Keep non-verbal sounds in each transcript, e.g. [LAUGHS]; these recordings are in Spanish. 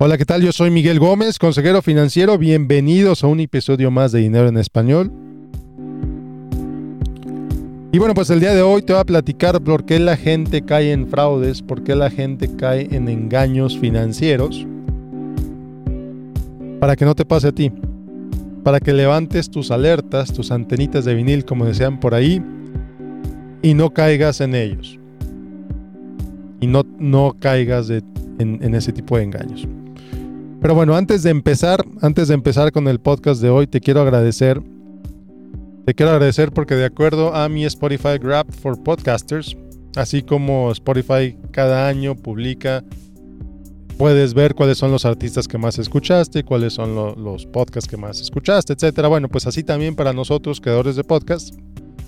Hola, ¿qué tal? Yo soy Miguel Gómez, consejero financiero. Bienvenidos a un episodio más de Dinero en Español. Y bueno, pues el día de hoy te voy a platicar por qué la gente cae en fraudes, por qué la gente cae en engaños financieros. Para que no te pase a ti. Para que levantes tus alertas, tus antenitas de vinil, como decían por ahí, y no caigas en ellos. Y no, no caigas en, en ese tipo de engaños. Pero bueno, antes de empezar, antes de empezar con el podcast de hoy, te quiero agradecer. Te quiero agradecer porque de acuerdo a mi Spotify Grab for Podcasters, así como Spotify cada año publica, puedes ver cuáles son los artistas que más escuchaste, cuáles son los podcasts que más escuchaste, etcétera. Bueno, pues así también para nosotros, creadores de podcast,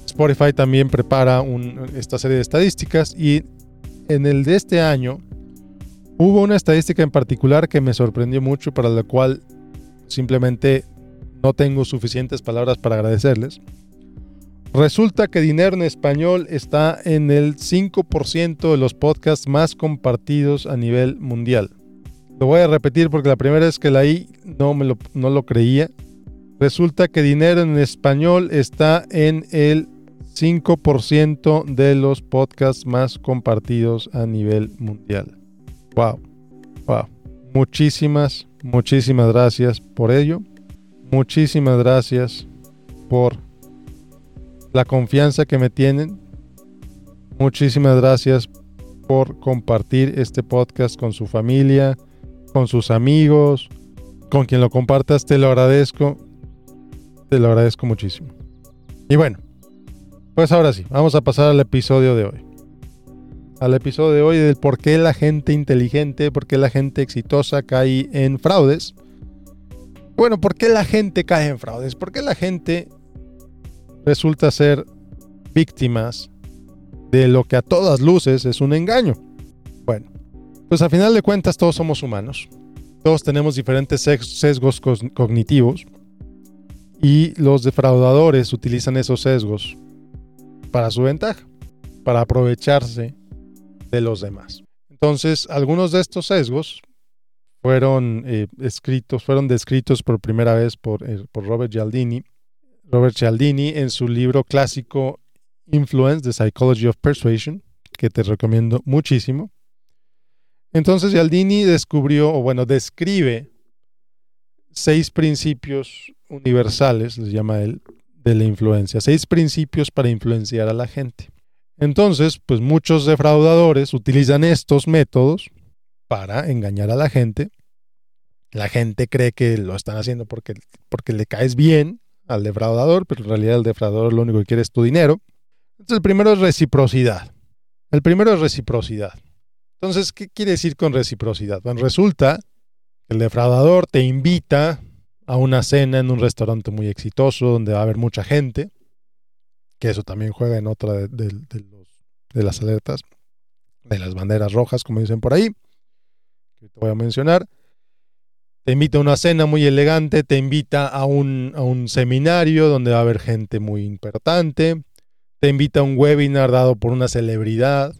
Spotify también prepara esta serie de estadísticas y en el de este año Hubo una estadística en particular que me sorprendió mucho, para la cual simplemente no tengo suficientes palabras para agradecerles. Resulta que Dinero en Español está en el 5% de los podcasts más compartidos a nivel mundial. Lo voy a repetir porque la primera vez que la leí no, me lo, no lo creía. Resulta que Dinero en Español está en el 5% de los podcasts más compartidos a nivel mundial. Wow, wow. Muchísimas, muchísimas gracias por ello. Muchísimas gracias por la confianza que me tienen. Muchísimas gracias por compartir este podcast con su familia, con sus amigos, con quien lo compartas. Te lo agradezco. Te lo agradezco muchísimo. Y bueno, pues ahora sí, vamos a pasar al episodio de hoy al episodio de hoy del por qué la gente inteligente, por qué la gente exitosa cae en fraudes. Bueno, ¿por qué la gente cae en fraudes? ¿Por qué la gente resulta ser víctimas de lo que a todas luces es un engaño? Bueno, pues a final de cuentas todos somos humanos. Todos tenemos diferentes sesgos cognitivos y los defraudadores utilizan esos sesgos para su ventaja, para aprovecharse de los demás. Entonces, algunos de estos sesgos fueron eh, escritos, fueron descritos por primera vez por, eh, por Robert Cialdini. Robert Cialdini en su libro clásico Influence, The Psychology of Persuasion, que te recomiendo muchísimo. Entonces Cialdini descubrió, o bueno, describe seis principios universales, les llama él, de la influencia, seis principios para influenciar a la gente. Entonces, pues muchos defraudadores utilizan estos métodos para engañar a la gente. La gente cree que lo están haciendo porque, porque le caes bien al defraudador, pero en realidad el defraudador lo único que quiere es tu dinero. Entonces, el primero es reciprocidad. El primero es reciprocidad. Entonces, ¿qué quiere decir con reciprocidad? Bueno, resulta que el defraudador te invita a una cena en un restaurante muy exitoso donde va a haber mucha gente que eso también juega en otra de, las alertas, de las banderas rojas, como dicen por ahí, que te voy a mencionar. Te invita a una cena muy elegante, te invita a un seminario donde va a haber gente muy importante, te invita a un webinar dado por una celebridad,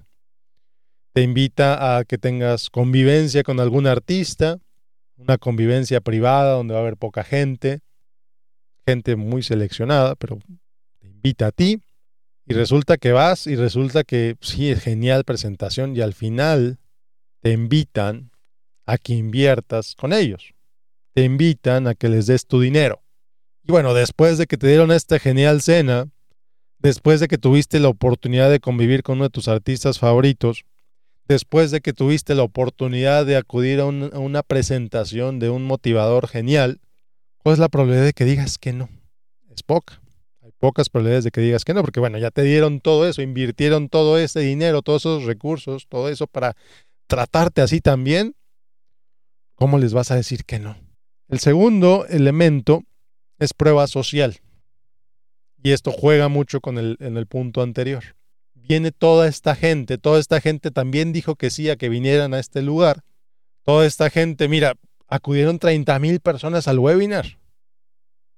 te invita a que tengas convivencia con algún artista, una convivencia privada donde va a haber poca gente, gente muy seleccionada, pero invita a ti y resulta que vas y resulta que sí, es genial presentación y al final te invitan a que inviertas con ellos. Te invitan a que les des tu dinero. Y bueno, después de que te dieron esta genial cena, después de que tuviste la oportunidad de convivir con uno de tus artistas favoritos, después de que tuviste la oportunidad de acudir a, a una presentación de un motivador genial, ¿cuál es la probabilidad de que digas que no? Es poca pocas probabilidades de que digas que no, porque bueno, ya te dieron todo eso, invirtieron todo ese dinero, todos esos recursos, todo eso para tratarte así también, ¿cómo les vas a decir que no? El segundo elemento es prueba social. Y esto juega mucho con el, en el punto anterior. Viene toda esta gente, toda esta gente también dijo que sí a que vinieran a este lugar. Toda esta gente, mira, acudieron 30 mil personas al webinar.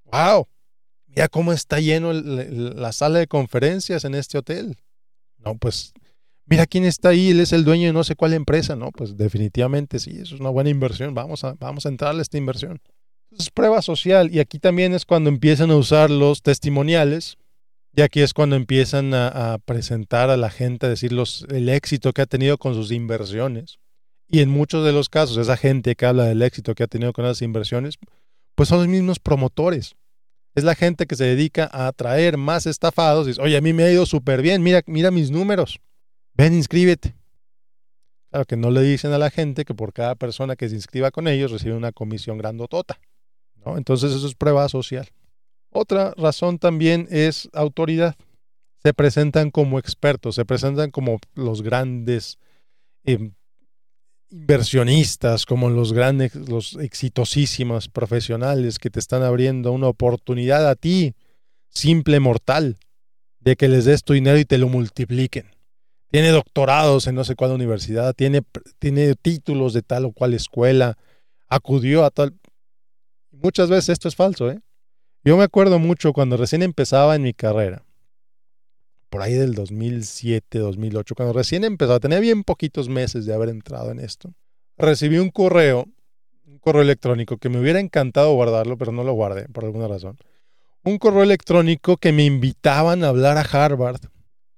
¡Wow! Mira cómo está lleno la sala de conferencias en este hotel. No, pues Mira quién está ahí, él es el dueño de no sé cuál empresa. No, pues definitivamente sí, eso es una buena inversión. Vamos a, vamos a entrarle a esta inversión. Es prueba social y aquí también es cuando empiezan a usar los testimoniales y aquí es cuando empiezan a, presentar a la gente, a decir los, el éxito que ha tenido con sus inversiones. Y en muchos de los casos, esa gente que habla del éxito que ha tenido con esas inversiones, pues son los mismos promotores. Es la gente que se dedica a atraer más estafados. Y dice, oye, a mí me ha ido súper bien, mira, mira mis números. Ven, inscríbete. Claro que no le dicen a la gente que por cada persona que se inscriba con ellos recibe una comisión grandotota. ¿no? Entonces eso es prueba social. Otra razón también es autoridad. Se presentan como expertos, se presentan como los grandes em, inversionistas, como los grandes, los exitosísimos profesionales que te están abriendo una oportunidad a ti, simple mortal, de que les des tu dinero y te lo multipliquen. Tiene doctorados en no sé cuál universidad, tiene, tiene títulos de tal o cual escuela, acudió a tal... Muchas veces esto es falso, ¿eh? Yo me acuerdo mucho cuando recién empezaba en mi carrera, por ahí del 2007, 2008, cuando recién empezaba, tenía bien poquitos meses de haber entrado en esto, recibí un correo, un correo electrónico que me hubiera encantado guardarlo, pero no lo guardé por alguna razón. Un correo electrónico que me invitaban a hablar a Harvard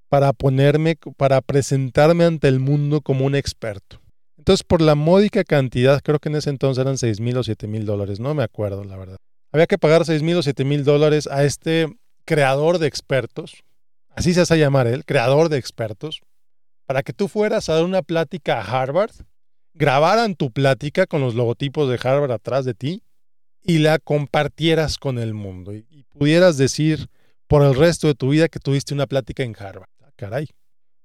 para ponerme, para presentarme ante el mundo como un experto. Entonces, por la módica cantidad, creo que en ese entonces eran 6 mil o 7 mil dólares, no me acuerdo, la verdad había que pagar 6 mil o 7 mil dólares a este creador de expertos, así se hace llamar él, creador de expertos, para que tú fueras a dar una plática a Harvard, grabaran tu plática con los logotipos de Harvard atrás de ti y la compartieras con el mundo y, pudieras decir por el resto de tu vida que tuviste una plática en Harvard. Ah, caray.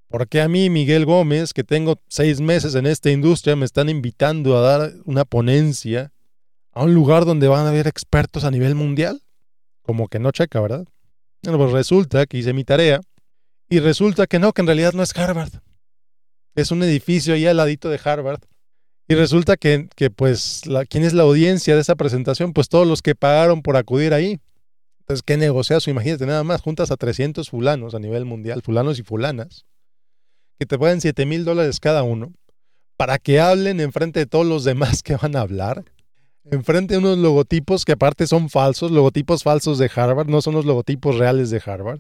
Porque a mí, Miguel Gómez, que tengo seis meses en esta industria, me están invitando a dar una ponencia a un lugar donde van a haber expertos a nivel mundial. Como que no checa, ¿verdad? Bueno, pues resulta que hice mi tarea y resulta que no, que en realidad no es Harvard. Es un edificio ahí al ladito de Harvard. Y resulta que, que pues, ¿quién es la audiencia de esa presentación? Pues todos los que pagaron por acudir ahí. Entonces, ¿qué negociazo? Imagínate, nada más, juntas a 300 fulanos a nivel mundial, fulanos y fulanas, que te pueden 7 mil dólares cada uno, para que hablen enfrente de todos los demás que van a hablar enfrente de unos logotipos que aparte son falsos, logotipos falsos de Harvard, no son los logotipos reales de Harvard,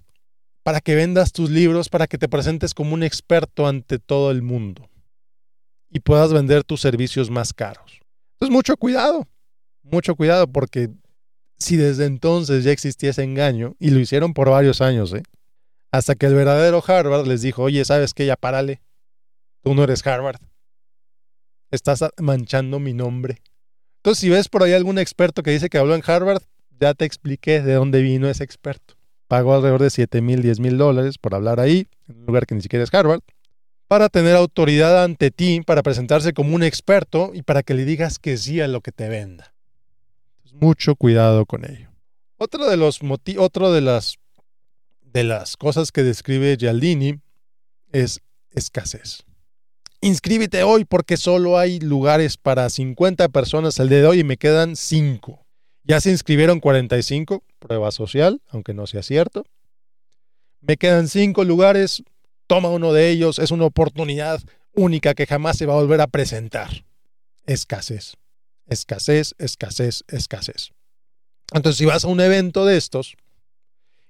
para que vendas tus libros, para que te presentes como un experto ante todo el mundo y puedas vender tus servicios más caros. Entonces, mucho cuidado, mucho cuidado, porque si desde entonces ya existía ese engaño, y lo hicieron por varios años, ¿eh? hasta que el verdadero Harvard les dijo, oye, ¿sabes qué? Ya párale, tú no eres Harvard, estás manchando mi nombre. Entonces, si ves por ahí algún experto que dice que habló en Harvard, ya te expliqué de dónde vino ese experto. Pagó alrededor de 7 mil, 10 mil dólares por hablar ahí, en un lugar que ni siquiera es Harvard, para tener autoridad ante ti, para presentarse como un experto y para que le digas que sí a lo que te venda. mucho cuidado con ello. Otro de los otro de las de las cosas que describe Gialdini es escasez. Inscríbete hoy porque solo hay lugares para 50 personas el día de hoy y me quedan 5. Ya se inscribieron 45, prueba social, aunque no sea cierto. Me quedan 5 lugares, toma uno de ellos, es una oportunidad única que jamás se va a volver a presentar. Escasez, escasez, escasez, escasez. Entonces, si vas a un evento de estos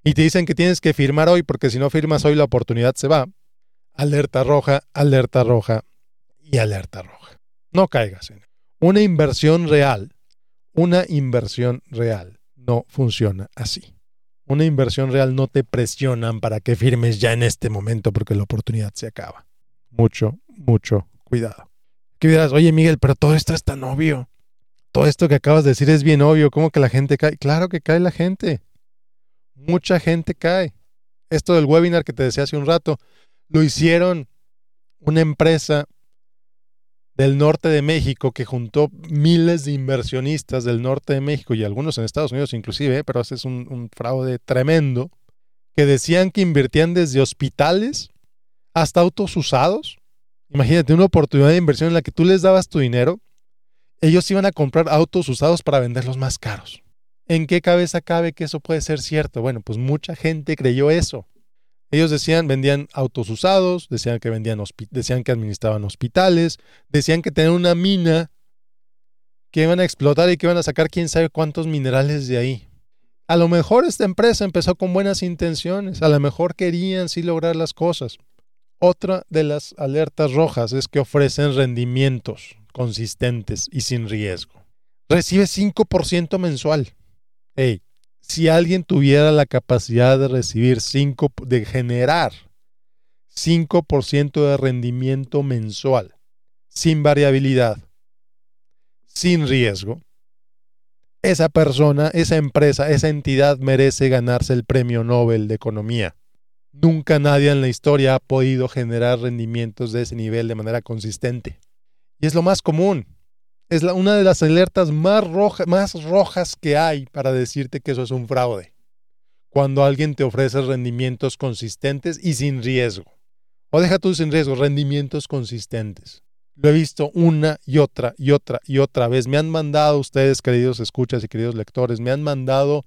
y te dicen que tienes que firmar hoy porque si no firmas hoy la oportunidad se va, alerta roja, alerta roja y alerta roja. No caigas en Una inversión real, una inversión real no funciona así. Una inversión real no te presionan para que firmes ya en este momento porque la oportunidad se acaba. Mucho, mucho cuidado. Que dirás, oye Miguel, pero todo esto es tan obvio. Todo esto que acabas de decir es bien obvio. ¿Cómo que la gente cae? Claro que cae la gente. Mucha gente cae. Esto del webinar que te decía hace un rato, lo hicieron una empresa del norte de México que juntó miles de inversionistas del norte de México y algunos en Estados Unidos inclusive, ¿eh? pero ese es un, fraude tremendo, que decían que invertían desde hospitales hasta autos usados. Imagínate una oportunidad de inversión en la que tú les dabas tu dinero, ellos iban a comprar autos usados para venderlos más caros. ¿En qué cabeza cabe que eso puede ser cierto? Bueno, pues mucha gente creyó eso. Ellos decían, vendían autos usados, decían que vendían decían que administraban hospitales, decían que tenían una mina que iban a explotar y que iban a sacar quién sabe cuántos minerales de ahí. A lo mejor esta empresa empezó con buenas intenciones, a lo mejor querían sí lograr las cosas. Otra de las alertas rojas es que ofrecen rendimientos consistentes y sin riesgo. Recibe 5% mensual. Hey, si alguien tuviera la capacidad de recibir 5, de generar 5% de rendimiento mensual, sin variabilidad, sin riesgo, esa persona, esa empresa, esa entidad merece ganarse el premio Nobel de Economía. Nunca nadie en la historia ha podido generar rendimientos de ese nivel de manera consistente. Y es lo más común es una de las alertas más, más rojas que hay para decirte que eso es un fraude. Cuando alguien te ofrece rendimientos consistentes y sin riesgo. O deja tú sin riesgo, rendimientos consistentes. Lo he visto una y otra y otra y otra vez. Me han mandado ustedes, queridos escuchas y queridos lectores, me han mandado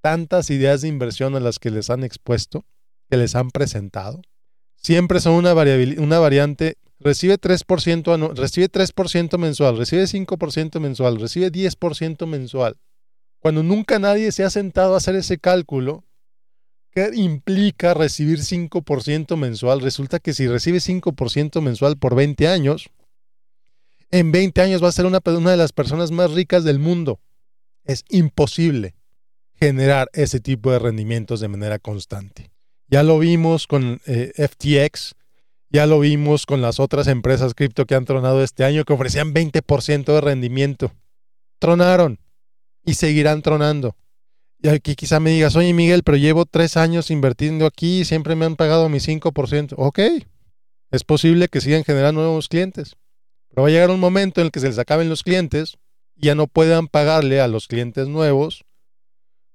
tantas ideas de inversión a las que les han expuesto, que les han presentado. Siempre son una, una variante recibe 3%, recibe 3% mensual, recibe 5% mensual, recibe 10% mensual. Cuando nunca nadie se ha sentado a hacer ese cálculo, ¿qué implica recibir 5% mensual? Resulta que si recibe 5% mensual por 20 años, en 20 años va a ser una, una de las personas más ricas del mundo. Es imposible generar ese tipo de rendimientos de manera constante. Ya lo vimos con eh, FTX, ya lo vimos con las otras empresas cripto que han tronado este año que ofrecían 20% de rendimiento. Tronaron y seguirán tronando. Y aquí quizá me digas, oye Miguel, pero llevo tres años invirtiendo aquí y siempre me han pagado mi 5%. Ok, es posible que sigan generando nuevos clientes. Pero va a llegar un momento en el que se les acaben los clientes y ya no puedan pagarle a los clientes nuevos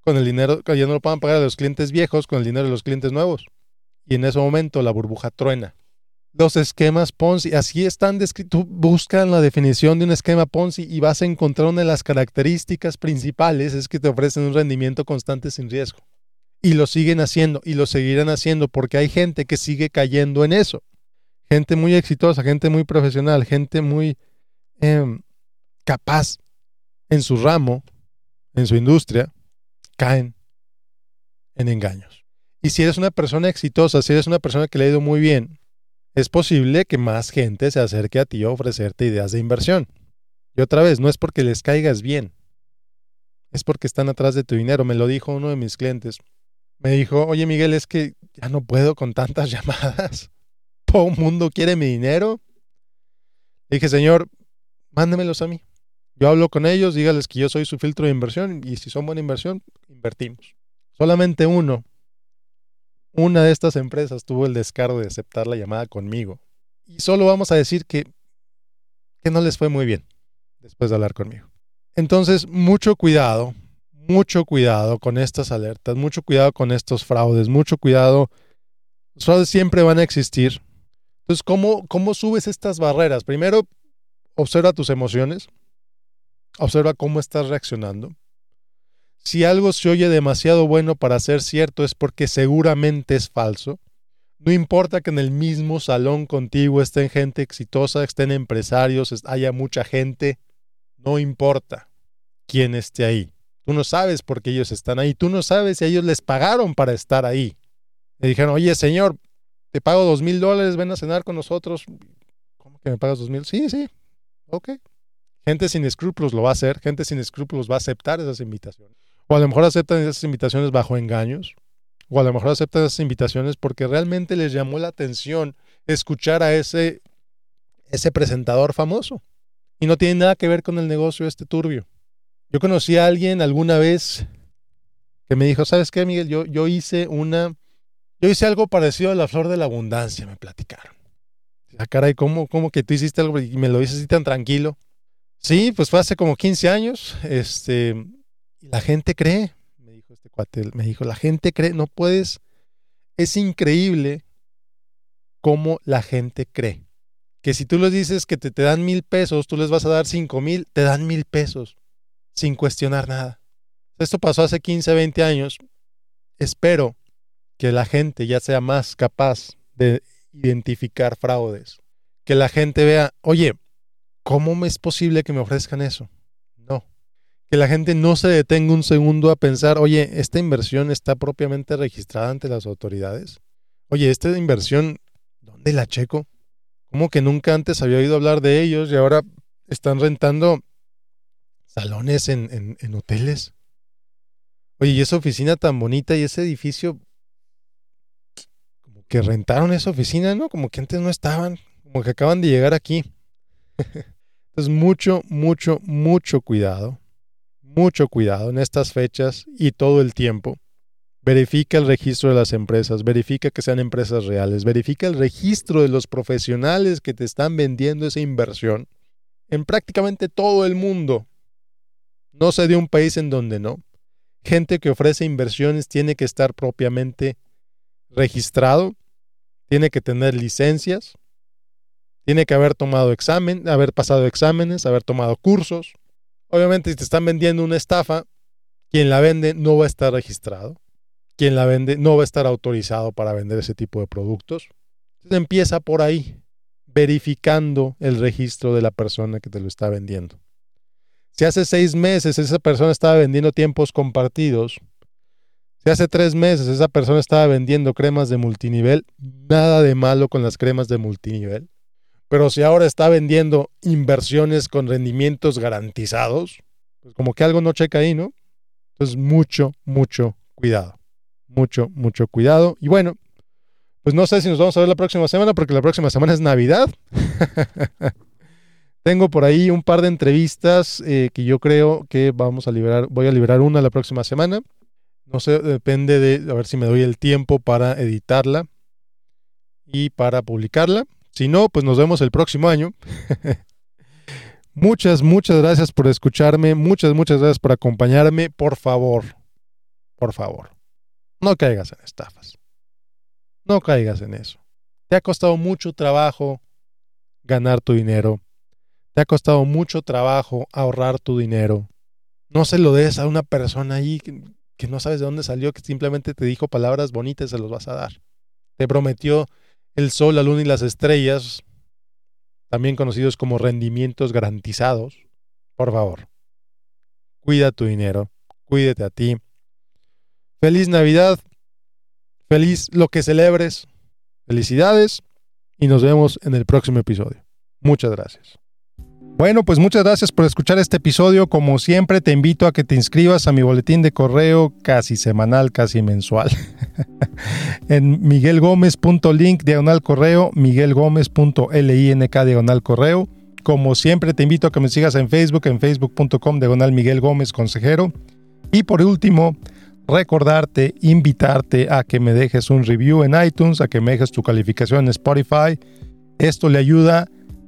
con el dinero, ya no lo puedan pagar a los clientes viejos con el dinero de los clientes nuevos. Y en ese momento la burbuja truena los esquemas Ponzi. Así están descritos. Buscan la definición de un esquema Ponzi y vas a encontrar una de las características principales es que te ofrecen un rendimiento constante sin riesgo. Y lo siguen haciendo y lo seguirán haciendo porque hay gente que sigue cayendo en eso. Gente muy exitosa, gente muy profesional, gente muy em, capaz en su ramo, en su industria, caen en engaños. Y si eres una persona exitosa, si eres una persona que le ha ido muy bien, es posible que más gente se acerque a ti a ofrecerte ideas de inversión. Y otra vez, no es porque les caigas bien, es porque están atrás de tu dinero. Me lo dijo uno de mis clientes. Me dijo, oye Miguel, es que ya no puedo con tantas [LAUGHS] llamadas. Todo el mundo quiere mi dinero. Le dije, señor, mándemelos a mí. Yo hablo con ellos, dígales que yo soy su filtro de inversión y si son buena inversión, invertimos. Solamente uno una de estas empresas tuvo el descaro de aceptar la llamada conmigo. Y solo vamos a decir que, que no les fue muy bien después de hablar conmigo. Entonces, mucho cuidado, mucho cuidado con estas alertas, mucho cuidado con estos fraudes, mucho cuidado. Los fraudes siempre van a existir. Entonces, ¿cómo, cómo subes estas barreras? Primero, observa tus emociones, observa cómo estás reaccionando. Si algo se oye demasiado bueno para ser cierto es porque seguramente es falso. No importa que en el mismo salón contigo estén gente exitosa, estén empresarios, haya mucha gente, no importa quién esté ahí. Tú no sabes por qué ellos están ahí, tú no sabes si ellos les pagaron para estar ahí. Le dijeron, oye señor, te pago dos mil dólares, ven a cenar con nosotros. ¿Cómo que me pagas dos mil? Sí, sí, ok. Gente sin escrúpulos lo va a hacer, gente sin escrúpulos va a aceptar esas invitaciones. O a lo mejor aceptan esas invitaciones bajo engaños. O a lo mejor aceptan esas invitaciones porque realmente les llamó la atención escuchar a ese, ese presentador famoso. Y no tiene nada que ver con el negocio este turbio. Yo conocí a alguien alguna vez que me dijo, ¿sabes qué, Miguel? Yo, yo hice una, yo hice algo parecido a la flor de la abundancia, me platicaron. Ah, caray, ¿cómo, ¿cómo que tú hiciste algo y me lo dices así tan tranquilo? Sí, pues fue hace como 15 años. Este, y la gente cree, me dijo este cuate, me dijo, la gente cree, no puedes, es increíble cómo la gente cree. Que si tú les dices que te, te dan mil pesos, tú les vas a dar cinco mil, te dan mil pesos, sin cuestionar nada. Esto pasó hace 15, 20 años. Espero que la gente ya sea más capaz de identificar fraudes. Que la gente vea, oye, ¿cómo es posible que me ofrezcan eso? Que la gente no se detenga un segundo a pensar, oye, esta inversión está propiamente registrada ante las autoridades. Oye, esta inversión, ¿dónde la checo? ¿Cómo que nunca antes había oído hablar de ellos y ahora están rentando salones en, en hoteles? Oye, y esa oficina tan bonita y ese edificio, como que rentaron esa oficina, ¿no? Como que antes no estaban, como que acaban de llegar aquí. [LAUGHS] Entonces, mucho, mucho, mucho cuidado, mucho cuidado en estas fechas y todo el tiempo. Verifica el registro de las empresas, verifica que sean empresas reales, verifica el registro de los profesionales que te están vendiendo esa inversión en prácticamente todo el mundo. No sé de un país en donde no gente que ofrece inversiones tiene que estar propiamente registrado, tiene que tener licencias, tiene que haber tomado examen, haber pasado exámenes, haber tomado cursos. Obviamente, si te están vendiendo una estafa, quien la vende no va a estar registrado. Quien la vende no va a estar autorizado para vender ese tipo de productos. Entonces empieza por ahí, verificando el registro de la persona que te lo está vendiendo. Si hace seis meses esa persona estaba vendiendo tiempos compartidos, si hace tres meses esa persona estaba vendiendo cremas de multinivel, nada de malo con las cremas de multinivel. Pero si ahora está vendiendo inversiones con rendimientos garantizados, pues como que algo no checa ahí, ¿no? Entonces, mucho, mucho cuidado. Mucho, mucho cuidado. Y bueno, pues no sé si nos vamos a ver la próxima semana, porque la próxima semana es Navidad. [LAUGHS] Tengo por ahí un par de entrevistas eh, que yo creo que vamos a liberar. Voy a liberar una la próxima semana. No sé, depende de a ver si me doy el tiempo para editarla y para publicarla. Si no, pues nos vemos el próximo año. muchas, muchas gracias por escucharme. Muchas, muchas gracias por acompañarme. Por favor, por favor, no caigas en estafas. No caigas en eso. Te ha costado mucho trabajo ganar tu dinero te ha costado mucho trabajo ahorrar tu dinero. No se lo des a una persona ahí que, no sabes de dónde salió, que simplemente te dijo palabras bonitas, se los vas a dar. Te prometió el sol, la luna y las estrellas, también conocidos como rendimientos garantizados. Por favor, cuida tu dinero, cuídate a ti. Feliz Navidad, feliz lo que celebres. Felicidades y nos vemos en el próximo episodio. Muchas gracias. Bueno, pues muchas gracias por escuchar este episodio. Como siempre, te invito a que te inscribas a mi boletín de correo casi semanal, casi mensual. [LAUGHS] en miguelgomez.link diagonal correo, miguelgomez.link diagonal correo. Como siempre, te invito a que me sigas en Facebook, en facebook.com diagonal Miguel Gómez Consejero. Y por último, recordarte, invitarte a que me dejes un review en iTunes, a que me dejes tu calificación en Spotify. Esto le ayuda